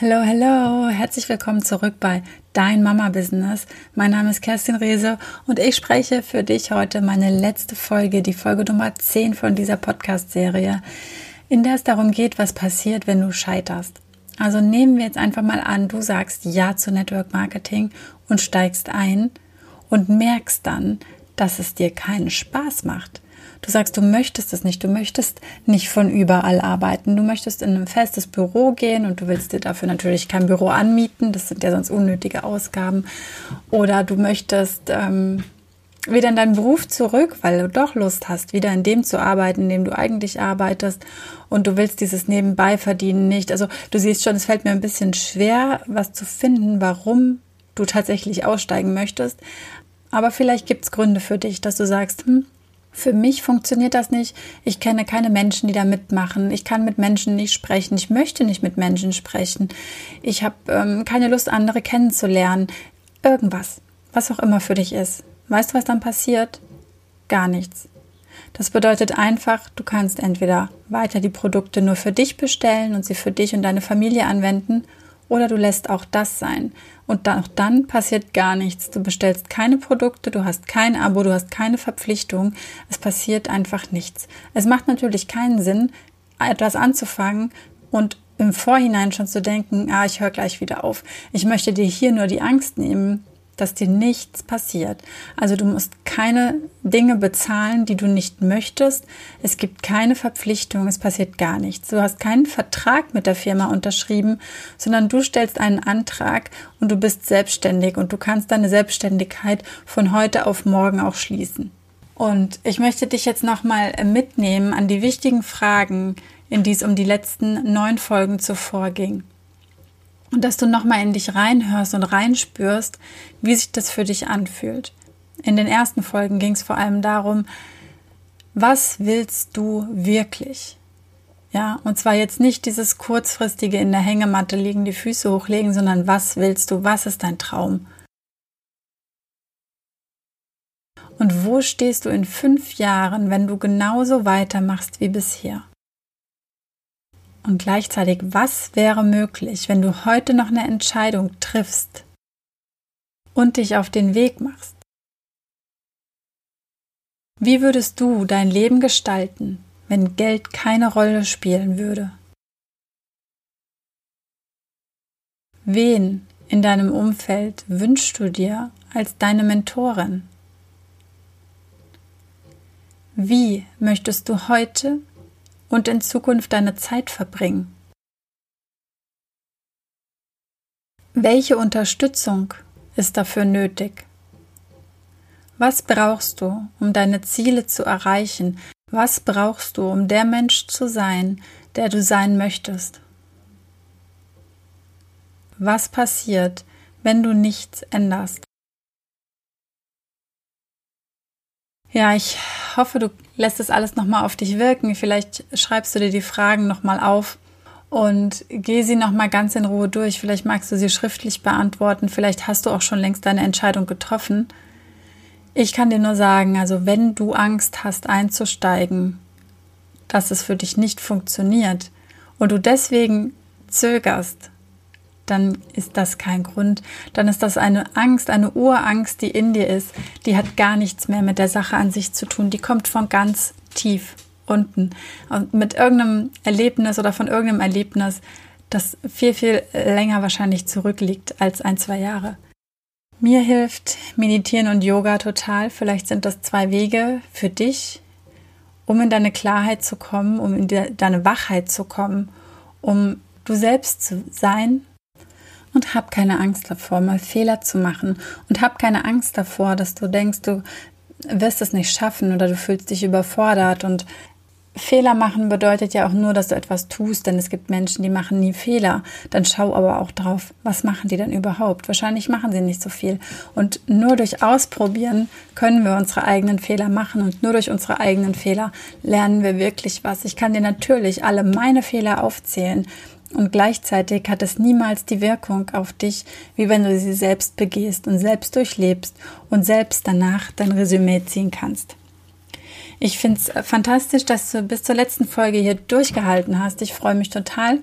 Hallo, hallo, herzlich willkommen zurück bei Dein Mama Business. Mein Name ist Kerstin Rehse und ich spreche für dich heute meine letzte Folge, die Folge Nummer 10 von dieser Podcast-Serie, in der es darum geht, was passiert, wenn du scheiterst. Also nehmen wir jetzt einfach mal an, du sagst Ja zu Network Marketing und steigst ein und merkst dann, dass es dir keinen Spaß macht Du sagst, du möchtest es nicht, du möchtest nicht von überall arbeiten, du möchtest in ein festes Büro gehen und du willst dir dafür natürlich kein Büro anmieten, das sind ja sonst unnötige Ausgaben. Oder du möchtest ähm, wieder in deinen Beruf zurück, weil du doch Lust hast, wieder in dem zu arbeiten, in dem du eigentlich arbeitest und du willst dieses Nebenbei verdienen nicht. Also du siehst schon, es fällt mir ein bisschen schwer, was zu finden, warum du tatsächlich aussteigen möchtest. Aber vielleicht gibt es Gründe für dich, dass du sagst, hm, für mich funktioniert das nicht. Ich kenne keine Menschen, die da mitmachen. Ich kann mit Menschen nicht sprechen. Ich möchte nicht mit Menschen sprechen. Ich habe ähm, keine Lust, andere kennenzulernen. Irgendwas, was auch immer für dich ist. Weißt du, was dann passiert? Gar nichts. Das bedeutet einfach, du kannst entweder weiter die Produkte nur für dich bestellen und sie für dich und deine Familie anwenden oder du lässt auch das sein. Und auch dann passiert gar nichts. Du bestellst keine Produkte, du hast kein Abo, du hast keine Verpflichtung. Es passiert einfach nichts. Es macht natürlich keinen Sinn, etwas anzufangen und im Vorhinein schon zu denken, ah, ich höre gleich wieder auf. Ich möchte dir hier nur die Angst nehmen, dass dir nichts passiert. Also du musst keine Dinge bezahlen, die du nicht möchtest. Es gibt keine Verpflichtung, es passiert gar nichts. Du hast keinen Vertrag mit der Firma unterschrieben, sondern du stellst einen Antrag und du bist selbstständig und du kannst deine Selbstständigkeit von heute auf morgen auch schließen. Und ich möchte dich jetzt nochmal mitnehmen an die wichtigen Fragen, in die es um die letzten neun Folgen zuvor ging und dass du nochmal in dich reinhörst und reinspürst, wie sich das für dich anfühlt. In den ersten Folgen ging es vor allem darum, was willst du wirklich? Ja, und zwar jetzt nicht dieses kurzfristige in der Hängematte liegen, die Füße hochlegen, sondern was willst du? Was ist dein Traum? Und wo stehst du in fünf Jahren, wenn du genauso weitermachst wie bisher? Und gleichzeitig, was wäre möglich, wenn du heute noch eine Entscheidung triffst und dich auf den Weg machst? Wie würdest du dein Leben gestalten, wenn Geld keine Rolle spielen würde? Wen in deinem Umfeld wünschst du dir als deine Mentorin? Wie möchtest du heute und in Zukunft deine Zeit verbringen? Welche Unterstützung ist dafür nötig? Was brauchst du, um deine Ziele zu erreichen? Was brauchst du, um der Mensch zu sein, der du sein möchtest? Was passiert, wenn du nichts änderst? Ja, ich hoffe, du lässt es alles nochmal auf dich wirken. Vielleicht schreibst du dir die Fragen nochmal auf und geh sie nochmal ganz in Ruhe durch. Vielleicht magst du sie schriftlich beantworten. Vielleicht hast du auch schon längst deine Entscheidung getroffen. Ich kann dir nur sagen, also wenn du Angst hast einzusteigen, dass es für dich nicht funktioniert und du deswegen zögerst, dann ist das kein Grund. Dann ist das eine Angst, eine Urangst, die in dir ist. Die hat gar nichts mehr mit der Sache an sich zu tun. Die kommt von ganz tief unten. Und mit irgendeinem Erlebnis oder von irgendeinem Erlebnis, das viel, viel länger wahrscheinlich zurückliegt als ein, zwei Jahre. Mir hilft Meditieren und Yoga total. Vielleicht sind das zwei Wege für dich, um in deine Klarheit zu kommen, um in deine Wachheit zu kommen, um du selbst zu sein und hab keine Angst davor, mal Fehler zu machen und hab keine Angst davor, dass du denkst, du wirst es nicht schaffen oder du fühlst dich überfordert und Fehler machen bedeutet ja auch nur, dass du etwas tust, denn es gibt Menschen, die machen nie Fehler. Dann schau aber auch drauf, was machen die denn überhaupt? Wahrscheinlich machen sie nicht so viel. Und nur durch Ausprobieren können wir unsere eigenen Fehler machen und nur durch unsere eigenen Fehler lernen wir wirklich was. Ich kann dir natürlich alle meine Fehler aufzählen. Und gleichzeitig hat es niemals die Wirkung auf dich, wie wenn du sie selbst begehst und selbst durchlebst und selbst danach dein Resümee ziehen kannst. Ich finde es fantastisch, dass du bis zur letzten Folge hier durchgehalten hast. Ich freue mich total.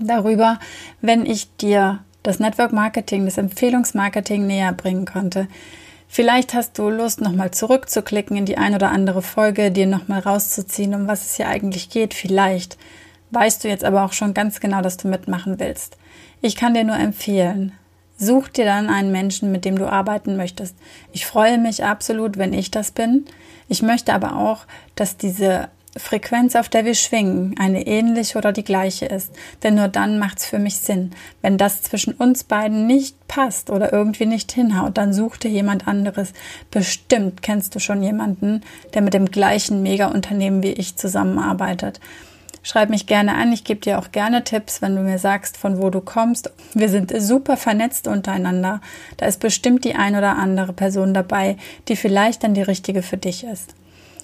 darüber, wenn ich dir das Network Marketing, das Empfehlungsmarketing näher bringen konnte. Vielleicht hast du Lust, nochmal zurückzuklicken in die ein oder andere Folge, dir nochmal rauszuziehen, um was es hier eigentlich geht. Vielleicht weißt du jetzt aber auch schon ganz genau, dass du mitmachen willst. Ich kann dir nur empfehlen, such dir dann einen Menschen, mit dem du arbeiten möchtest. Ich freue mich absolut, wenn ich das bin. Ich möchte aber auch, dass diese Frequenz, auf der wir schwingen, eine ähnliche oder die gleiche ist. Denn nur dann macht es für mich Sinn. Wenn das zwischen uns beiden nicht passt oder irgendwie nicht hinhaut, dann such dir jemand anderes. Bestimmt kennst du schon jemanden, der mit dem gleichen Mega-Unternehmen wie ich zusammenarbeitet. Schreib mich gerne an. Ich gebe dir auch gerne Tipps, wenn du mir sagst, von wo du kommst. Wir sind super vernetzt untereinander. Da ist bestimmt die ein oder andere Person dabei, die vielleicht dann die richtige für dich ist.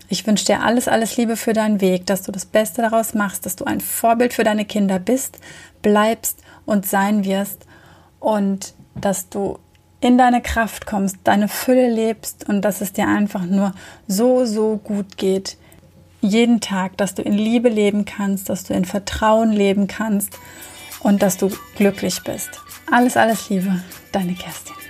Ich wünsche dir alles, alles Liebe für deinen Weg, dass du das Beste daraus machst, dass du ein Vorbild für deine Kinder bist, bleibst und sein wirst und dass du in deine Kraft kommst, deine Fülle lebst und dass es dir einfach nur so, so gut geht. Jeden Tag, dass du in Liebe leben kannst, dass du in Vertrauen leben kannst und dass du glücklich bist. Alles, alles Liebe, deine Kerstin.